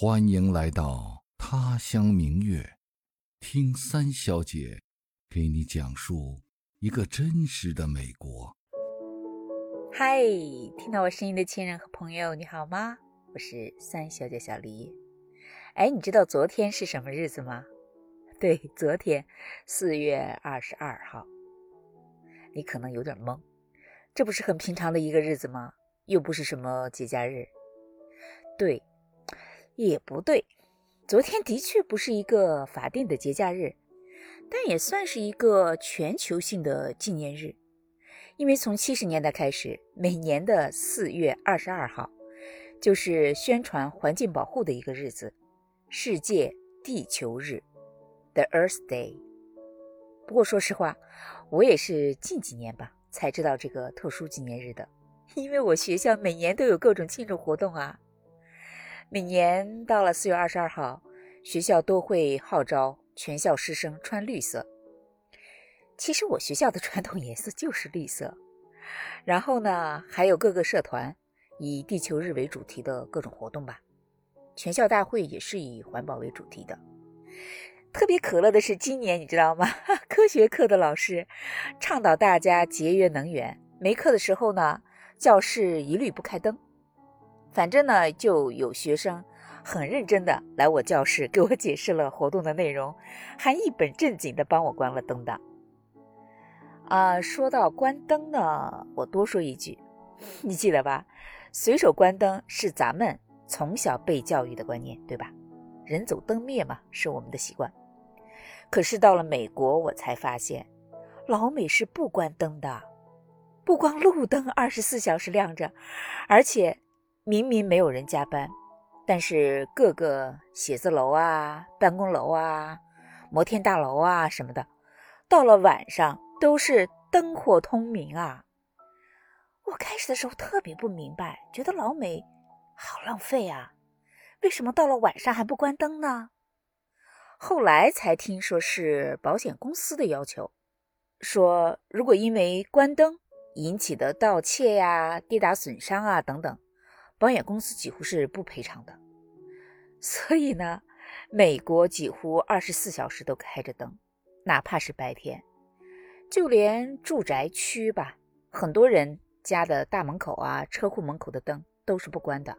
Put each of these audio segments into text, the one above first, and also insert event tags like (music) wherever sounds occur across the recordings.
欢迎来到他乡明月，听三小姐给你讲述一个真实的美国。嗨，听到我声音的亲人和朋友，你好吗？我是三小姐小黎。哎，你知道昨天是什么日子吗？对，昨天四月二十二号。你可能有点懵，这不是很平常的一个日子吗？又不是什么节假日。对，也不对。昨天的确不是一个法定的节假日，但也算是一个全球性的纪念日。因为从七十年代开始，每年的四月二十二号就是宣传环境保护的一个日子——世界地球日 （The Earth Day）。不过说实话，我也是近几年吧才知道这个特殊纪念日的，因为我学校每年都有各种庆祝活动啊。每年到了四月二十二号，学校都会号召全校师生穿绿色。其实我学校的传统颜色就是绿色。然后呢，还有各个社团以地球日为主题的各种活动吧。全校大会也是以环保为主题的。特别可乐的是，今年你知道吗？(laughs) 科学课的老师倡导大家节约能源，没课的时候呢，教室一律不开灯。反正呢，就有学生很认真的来我教室给我解释了活动的内容，还一本正经的帮我关了灯的。啊，说到关灯呢，我多说一句，(laughs) 你记得吧？随手关灯是咱们从小被教育的观念，对吧？人走灯灭嘛，是我们的习惯。可是到了美国，我才发现，老美是不关灯的，不光路灯 (laughs) 二十四小时亮着，而且明明没有人加班，但是各个写字楼啊、办公楼啊、摩天大楼啊什么的，到了晚上都是灯火通明啊。我开始的时候特别不明白，觉得老美好浪费啊。为什么到了晚上还不关灯呢？后来才听说是保险公司的要求，说如果因为关灯引起的盗窃呀、跌打损伤啊等等，保险公司几乎是不赔偿的。所以呢，美国几乎二十四小时都开着灯，哪怕是白天，就连住宅区吧，很多人家的大门口啊、车库门口的灯都是不关的。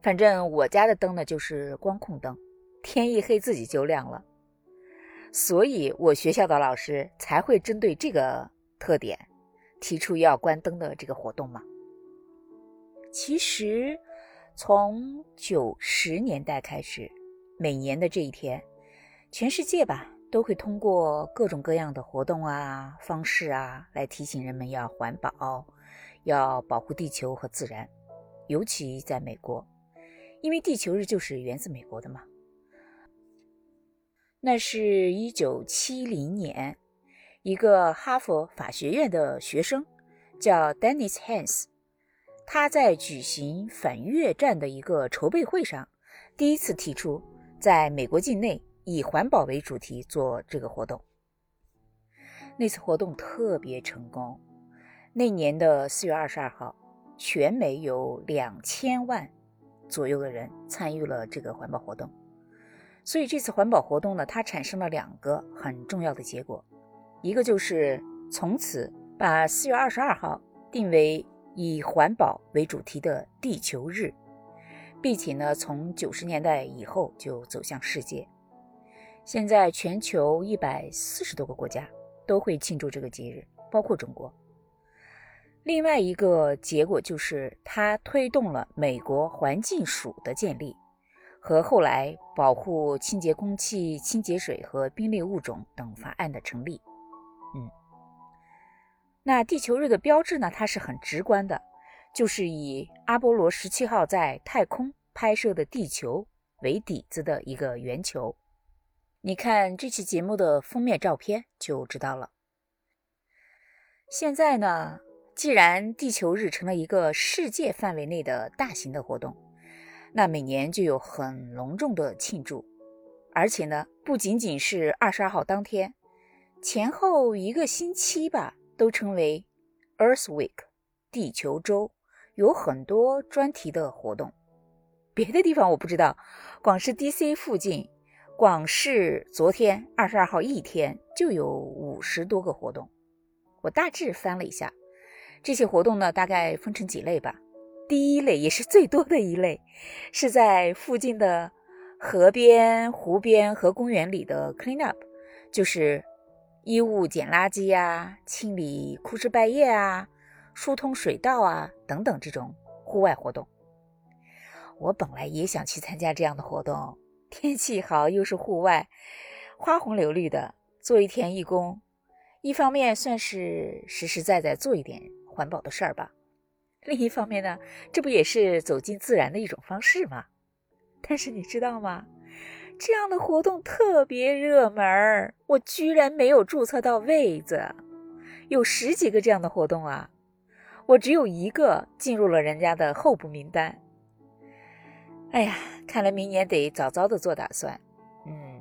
反正我家的灯呢，就是光控灯，天一黑自己就亮了，所以我学校的老师才会针对这个特点，提出要关灯的这个活动嘛。其实，从九十年代开始，每年的这一天，全世界吧都会通过各种各样的活动啊、方式啊，来提醒人们要环保，要保护地球和自然，尤其在美国。因为地球日就是源自美国的嘛，那是一九七零年，一个哈佛法学院的学生叫 Dennis Hans，他在举行反越战的一个筹备会上，第一次提出在美国境内以环保为主题做这个活动。那次活动特别成功，那年的四月二十二号，全美有两千万。左右的人参与了这个环保活动，所以这次环保活动呢，它产生了两个很重要的结果，一个就是从此把四月二十二号定为以环保为主题的地球日，并且呢，从九十年代以后就走向世界，现在全球一百四十多个国家都会庆祝这个节日，包括中国。另外一个结果就是，它推动了美国环境署的建立，和后来保护清洁空气、清洁水和濒危物种等法案的成立。那地球日的标志呢？它是很直观的，就是以阿波罗十七号在太空拍摄的地球为底子的一个圆球。你看这期节目的封面照片就知道了。现在呢？既然地球日成了一个世界范围内的大型的活动，那每年就有很隆重的庆祝，而且呢，不仅仅是二十二号当天，前后一个星期吧，都称为 Earth Week，地球周，有很多专题的活动。别的地方我不知道，广市 DC 附近，广市昨天二十二号一天就有五十多个活动。我大致翻了一下，这些活动呢，大概分成几类吧。第一类也是最多的一类，是在附近的河边、湖边和公园里的 clean up，就是衣物捡垃圾呀、清理枯枝败叶啊、疏通水道啊等等这种户外活动。我本来也想去参加这样的活动，天气好又是户外，花红柳绿的，做一天义工，一方面算是实实在在做一点环保的事儿吧。另一方面呢，这不也是走进自然的一种方式吗？但是你知道吗？这样的活动特别热门儿，我居然没有注册到位子。有十几个这样的活动啊，我只有一个进入了人家的候补名单。哎呀，看来明年得早早的做打算。嗯，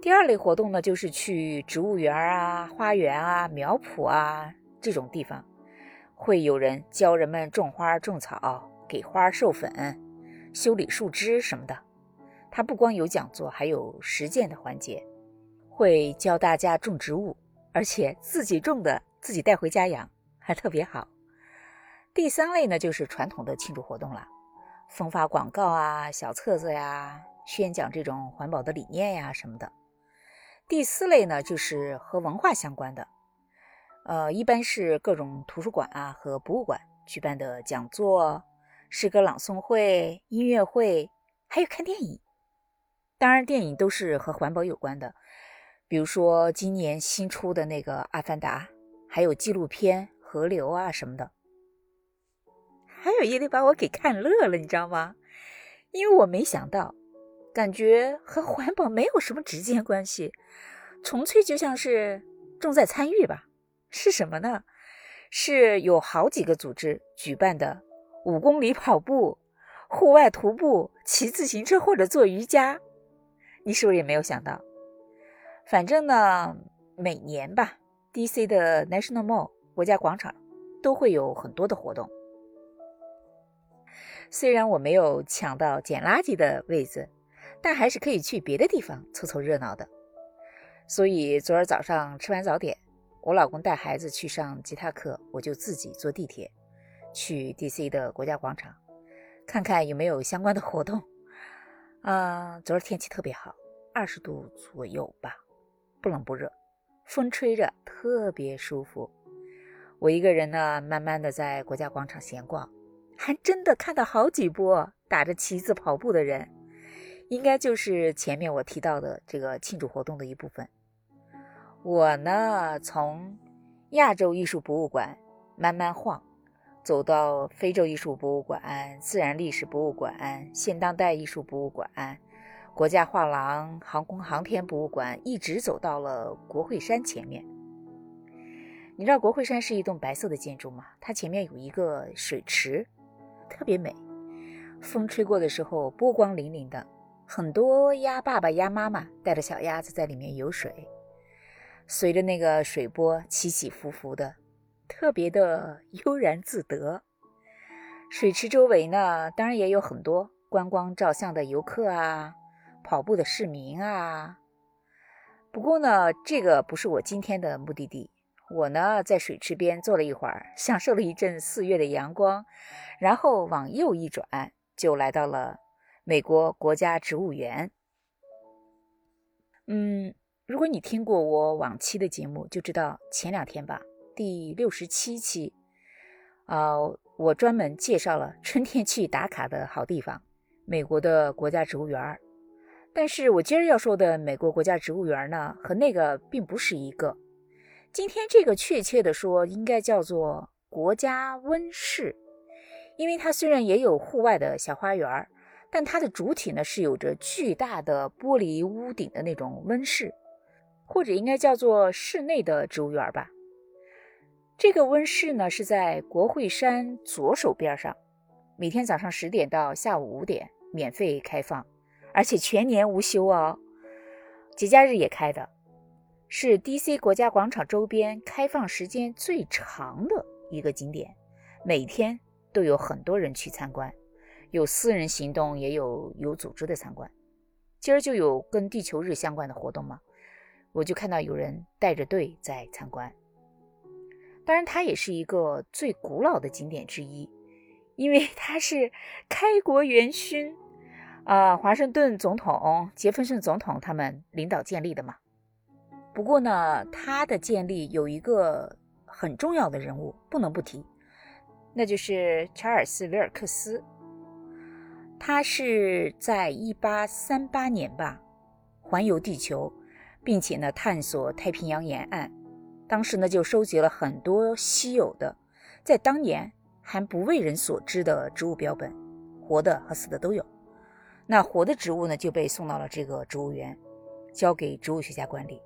第二类活动呢，就是去植物园啊、花园啊、苗圃啊这种地方。会有人教人们种花、种草，给花授粉、修理树枝什么的。他不光有讲座，还有实践的环节，会教大家种植物，而且自己种的自己带回家养，还特别好。第三类呢，就是传统的庆祝活动了，分发广告啊、小册子呀，宣讲这种环保的理念呀什么的。第四类呢，就是和文化相关的。呃，一般是各种图书馆啊和博物馆举办的讲座、诗歌朗诵会、音乐会，还有看电影。当然，电影都是和环保有关的，比如说今年新出的那个《阿凡达》，还有纪录片《河流》啊什么的。还有一类把我给看乐了，你知道吗？因为我没想到，感觉和环保没有什么直接关系，纯粹就像是重在参与吧。是什么呢？是有好几个组织举办的五公里跑步、户外徒步、骑自行车或者做瑜伽。你是不是也没有想到？反正呢，每年吧，DC 的 National Mall 国家广场都会有很多的活动。虽然我没有抢到捡垃圾的位子，但还是可以去别的地方凑凑热闹的。所以昨儿早上吃完早点。我老公带孩子去上吉他课，我就自己坐地铁去 DC 的国家广场，看看有没有相关的活动。啊，昨儿天气特别好，二十度左右吧，不冷不热，风吹着特别舒服。我一个人呢，慢慢的在国家广场闲逛，还真的看到好几波打着旗子跑步的人，应该就是前面我提到的这个庆祝活动的一部分。我呢，从亚洲艺术博物馆慢慢晃，走到非洲艺术博物馆、自然历史博物馆、现当代艺术博物馆、国家画廊、航空航天博物馆，一直走到了国会山前面。你知道国会山是一栋白色的建筑吗？它前面有一个水池，特别美。风吹过的时候，波光粼粼的，很多鸭爸爸、鸭妈妈带着小鸭子在里面游水。随着那个水波起起伏伏的，特别的悠然自得。水池周围呢，当然也有很多观光照相的游客啊，跑步的市民啊。不过呢，这个不是我今天的目的地。我呢，在水池边坐了一会儿，享受了一阵四月的阳光，然后往右一转，就来到了美国国家植物园。嗯。如果你听过我往期的节目，就知道前两天吧，第六十七期，啊，我专门介绍了春天去打卡的好地方——美国的国家植物园。但是我今儿要说的美国国家植物园呢，和那个并不是一个。今天这个确切的说，应该叫做国家温室，因为它虽然也有户外的小花园，但它的主体呢是有着巨大的玻璃屋顶的那种温室。或者应该叫做室内的植物园吧。这个温室呢是在国会山左手边上，每天早上十点到下午五点免费开放，而且全年无休哦，节假日也开的，是 DC 国家广场周边开放时间最长的一个景点。每天都有很多人去参观，有私人行动，也有有组织的参观。今儿就有跟地球日相关的活动嘛，我就看到有人带着队在参观。当然，它也是一个最古老的景点之一，因为 (laughs) 它是开国元勋。啊，华盛顿总统、杰弗逊总统他们领导建立的嘛。不过呢，它的建立有一个很重要的人物不能不提，那就是查尔斯·维尔克斯。他是在1838年吧，环游地球，并且呢探索太平洋沿岸。当时呢就收集了很多稀有的，在当年还不为人所知的植物标本，活的和死的都有。那活的植物呢，就被送到了这个植物园，交给植物学家管理。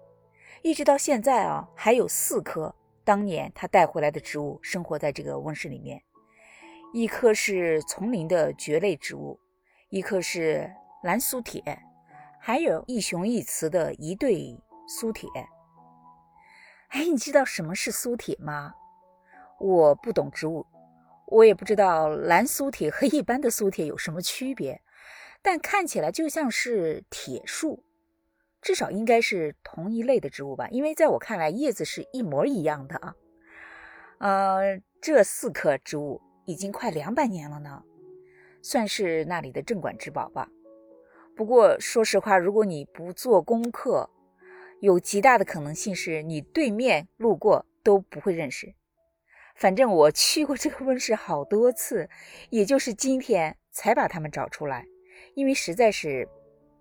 一直到现在啊，还有四棵当年他带回来的植物生活在这个温室里面。一棵是丛林的蕨类植物，一棵是蓝苏铁，还有一雄一雌的一对苏铁。哎，你知道什么是苏铁吗？我不懂植物，我也不知道蓝苏铁和一般的苏铁有什么区别。但看起来就像是铁树，至少应该是同一类的植物吧？因为在我看来，叶子是一模一样的啊。呃，这四棵植物已经快两百年了呢，算是那里的镇馆之宝吧。不过说实话，如果你不做功课，有极大的可能性是你对面路过都不会认识。反正我去过这个温室好多次，也就是今天才把它们找出来。因为实在是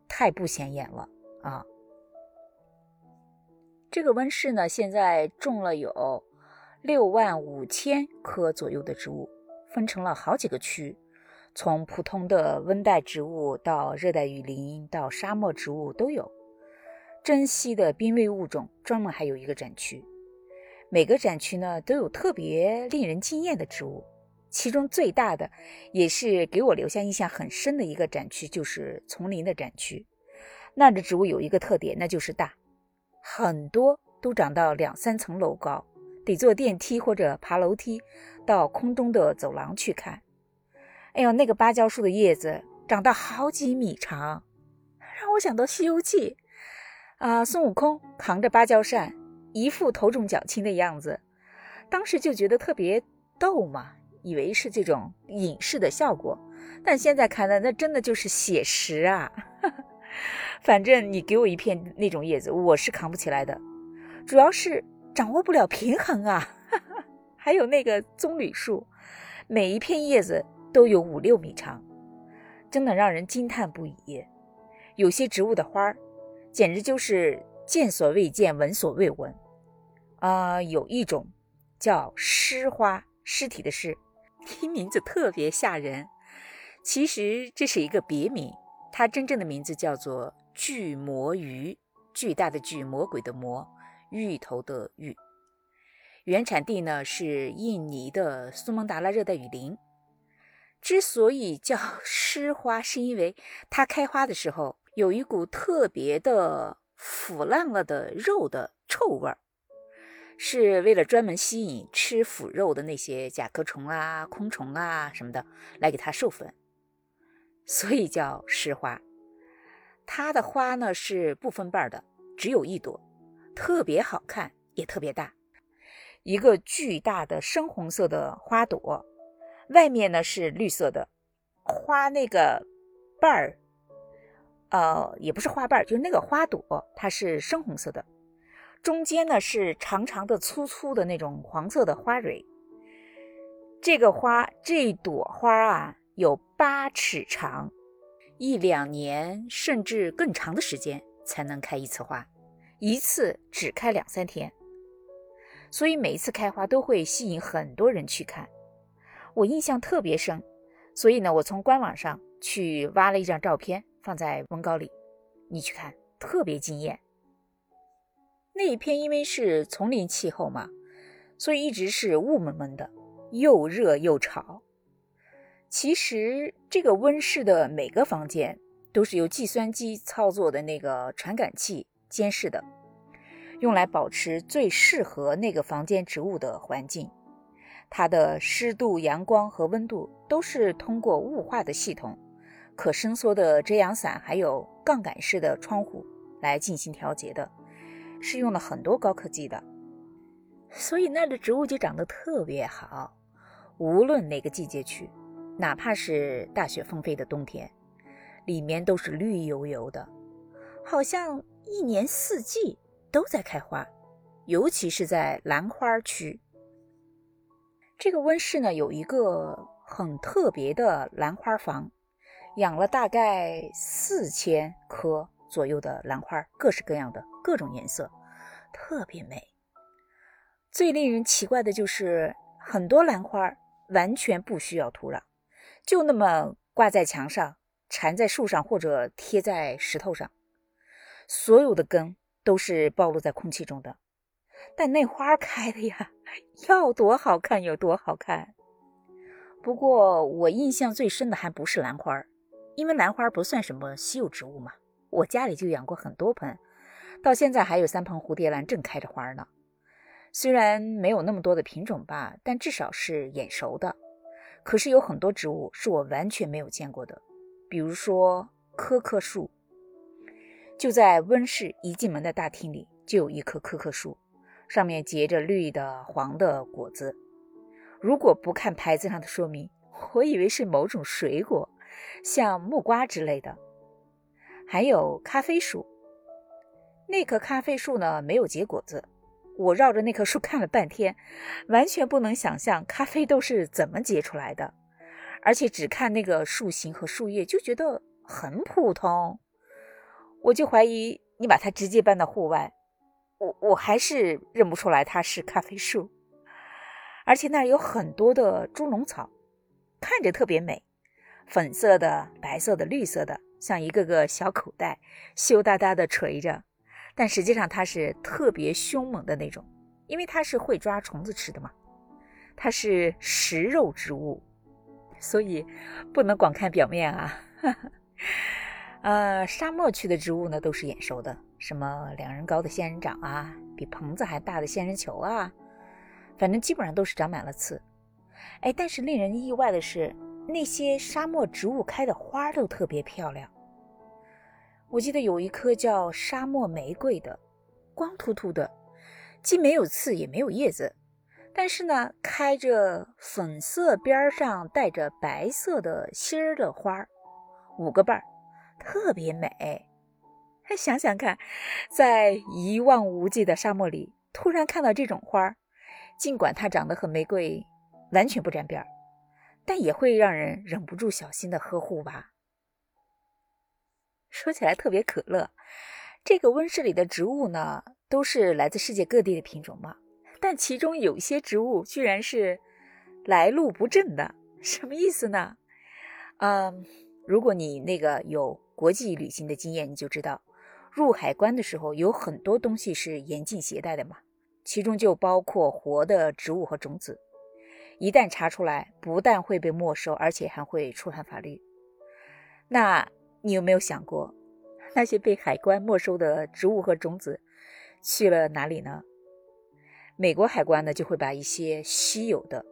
太不显眼了啊！这个温室呢，现在种了有六万五千棵左右的植物，分成了好几个区，从普通的温带植物到热带雨林到沙漠植物都有。珍稀的濒危物种专门还有一个展区，每个展区呢都有特别令人惊艳的植物。其中最大的，也是给我留下印象很深的一个展区，就是丛林的展区。那的植物有一个特点，那就是大，很多都长到两三层楼高，得坐电梯或者爬楼梯到空中的走廊去看。哎呦，那个芭蕉树的叶子长到好几米长，让我想到《西游记》啊，孙悟空扛着芭蕉扇，一副头重脚轻的样子，当时就觉得特别逗嘛。以为是这种影视的效果，但现在看来，那真的就是写实啊！(laughs) 反正你给我一片那种叶子，我是扛不起来的，主要是掌握不了平衡啊。(laughs) 还有那个棕榈树，每一片叶子都有五六米长，真的让人惊叹不已。有些植物的花儿，简直就是见所未见、闻所未闻啊！有一种叫尸花，尸体的尸。听名字特别吓人，其实这是一个别名，它真正的名字叫做巨魔鱼，巨大的巨，魔鬼的魔，芋头的芋。原产地呢是印尼的苏门答腊热带雨林。之所以叫 (laughs) 湿花，是因为它开花的时候有一股特别的腐烂了的肉的臭味儿。是为了专门吸引吃腐肉的那些甲壳虫啊、昆虫啊什么的来给它授粉，所以叫石花。它的花呢是不分瓣的，只有一朵，特别好看，也特别大，一个巨大的深红色的花朵，外面呢是绿色的，花那个瓣儿，呃，也不是花瓣，就是那个花朵，它是深红色的。中间呢是长长的、粗粗的那种黄色的花蕊。这个花，这朵花啊，有八尺长，一两年甚至更长的时间才能开一次花，一次只开两三天。所以每一次开花都会吸引很多人去看，我印象特别深。所以呢，我从官网上去挖了一张照片放在文稿里，你去看，特别惊艳。那一篇因为是丛林气候嘛，所以一直是雾蒙蒙的，又热又潮。其实这个温室的每个房间都是由计算机操作的那个传感器监视的，用来保持最适合那个房间植物的环境。它的湿度、阳光和温度都是通过雾化的系统、可伸缩的遮阳伞，还有杠杆式的窗户来进行调节的，是用了很多高科技的。所以那儿的植物就长得特别好，无论哪个季节去，哪怕是大雪纷飞的冬天，里面都是绿油油的，好像一年四季都在开花，尤其是在兰花区。这个温室呢，有一个很特别的兰花房，养了大概四千棵左右的兰花，各式各样的，各种颜色，特别美。最令人奇怪的就是，很多兰花完全不需要土壤，就那么挂在墙上、缠在树上或者贴在石头上，所有的根都是暴露在空气中的。但那花开的呀，要多好看有多好看。不过我印象最深的还不是兰花，因为兰花不算什么稀有植物嘛，我家里就养过很多盆，到现在还有三盆蝴蝶兰正开着花呢。虽然没有那么多的品种吧，但至少是眼熟的。可是有很多植物是我完全没有见过的，比如说柯克树。就在温室一进门的大厅里，就有一棵柯克树，上面结着绿的、黄的果子。如果不看牌子上的说明，我以为是某种水果，像木瓜之类的。还有咖啡树，那棵咖啡树呢，没有结果子。我绕着那棵树看了半天，完全不能想象咖啡豆是怎么结出来的，而且只看那个树形和树叶就觉得很普通。我就怀疑你把它直接搬到户外，我我还是认不出来它是咖啡树。而且那儿有很多的猪笼草，看着特别美，粉色的、白色的、绿色的，像一个个小口袋，羞答答的垂着。但实际上它是特别凶猛的那种，因为它是会抓虫子吃的嘛。它是食肉植物，所以不能光看表面啊。(laughs) 呃，沙漠区的植物呢都是眼熟的，什么两人高的仙人掌啊，比棚子还大的仙人球啊，反正基本上都是长满了刺。哎，但是令人意外的是，那些沙漠植物开的花都特别漂亮。我记得有一棵叫沙漠玫瑰的，光秃秃的，既没有刺也没有叶子，但是呢，开着粉色边上带着白色的心儿的花儿，五个瓣儿，特别美。(laughs) 想想看，在一望无际的沙漠里，突然看到这种花儿，尽管它长得和玫瑰完全不沾边儿，但也会让人忍不住小心的呵护吧。说起来特别可乐，这个温室里的植物呢，都是来自世界各地的品种嘛。但其中有些植物居然是来路不正的，什么意思呢？嗯，如果你那个有国际旅行的经验，你就知道，入海关的时候有很多东西是严禁携带的嘛，其中就包括活的植物和种子。一旦查出来，不但会被没收，而且还会触犯法律。那。你有没有想过，(laughs) 那些被海关没收的植物和种子去了哪里呢？美国海关呢就会把一些稀有的，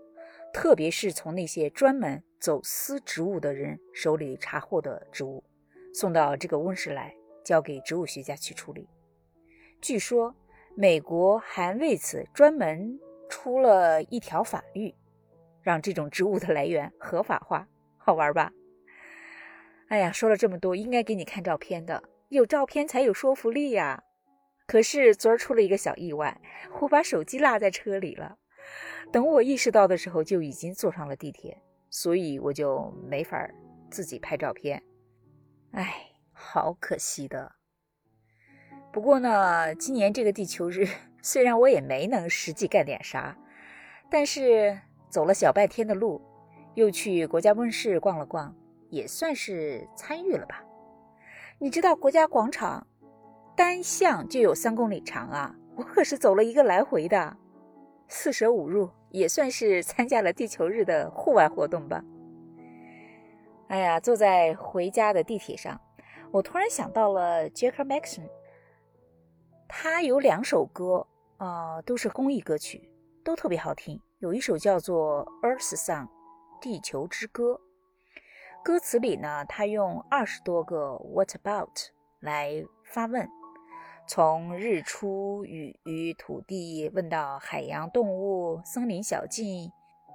特别是从那些专门走私植物的人手里查获的植物，送到这个温室来，交给植物学家去处理。据说美国还为此专门出了一条法律，让这种植物的来源合法化，好玩吧？哎呀，说了这么多，应该给你看照片的，有照片才有说服力呀。可是昨儿出了一个小意外，我把手机落在车里了。等我意识到的时候，就已经坐上了地铁，所以我就没法自己拍照片。哎，好可惜的。不过呢，今年这个地球日，(laughs) 虽然我也没能实际干点啥，但是走了小半天的路，又去国家温室逛了逛。也算是参与了吧。你知道国家广场单向就有三公里长啊，我可是走了一个来回的，四舍五入也算是参加了地球日的户外活动吧。哎呀，坐在回家的地铁上，我突然想到了 Jack m a x o n 他有两首歌啊，都是公益歌曲，都特别好听，有一首叫做《Earth Song》地球之歌。歌词里呢，他用二十多个 “What about” 来发问，从日出雨与土地问到海洋动物、森林小径、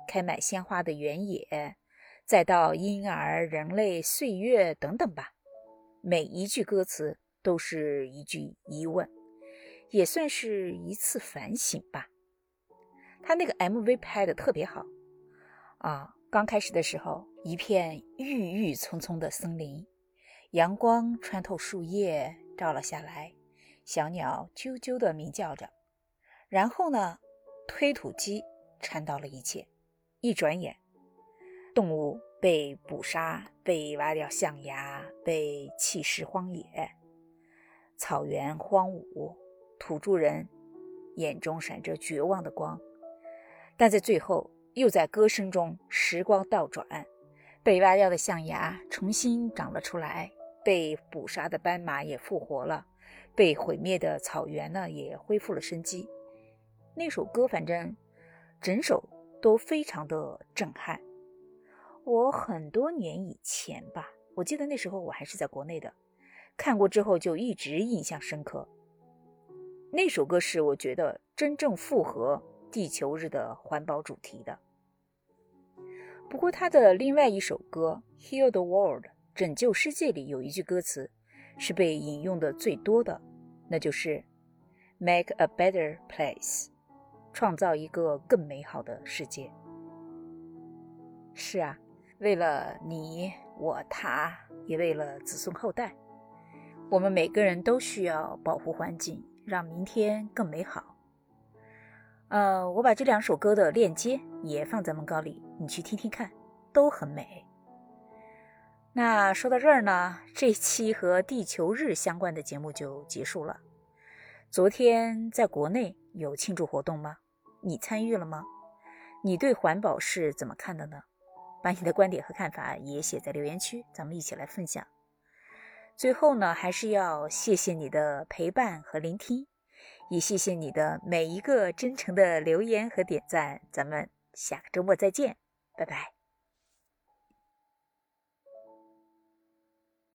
开满鲜花的原野，再到婴儿、人类、岁月等等吧。每一句歌词都是一句疑问，也算是一次反省吧。他那个 MV 拍的特别好啊！刚开始的时候，一片郁郁葱葱的森林，阳光穿透树叶照了下来，小鸟啾啾地鸣叫着。然后呢，推土机铲倒了一切，一转眼，动物被捕杀，被挖掉象牙，被弃尸荒野，草原荒芜，土著人眼中闪着绝望的光，但在最后。又在歌声中，时光倒转，被挖掉的象牙重新长了出来，被捕杀的斑马也复活了，被毁灭的草原呢也恢复了生机。那首歌，反正整首都非常的震撼。我很多年以前吧，我记得那时候我还是在国内的，看过之后就一直印象深刻。那首歌是我觉得真正符合地球日的环保主题的。不过，他的另外一首歌《Heal the World》拯救世界里有一句歌词是被引用的最多的，那就是 “Make a better place”，创造一个更美好的世界。是啊，为了你我他，也为了子孙后代，我们每个人都需要保护环境，让明天更美好。呃，我把这两首歌的链接也放在文稿里，你去听听看，都很美。那说到这儿呢，这期和地球日相关的节目就结束了。昨天在国内有庆祝活动吗？你参与了吗？你对环保是怎么看的呢？把你的观点和看法也写在留言区，咱们一起来分享。最后呢，还是要谢谢你的陪伴和聆听。也谢谢你的每一个真诚的留言和点赞，咱们下个周末再见，拜拜。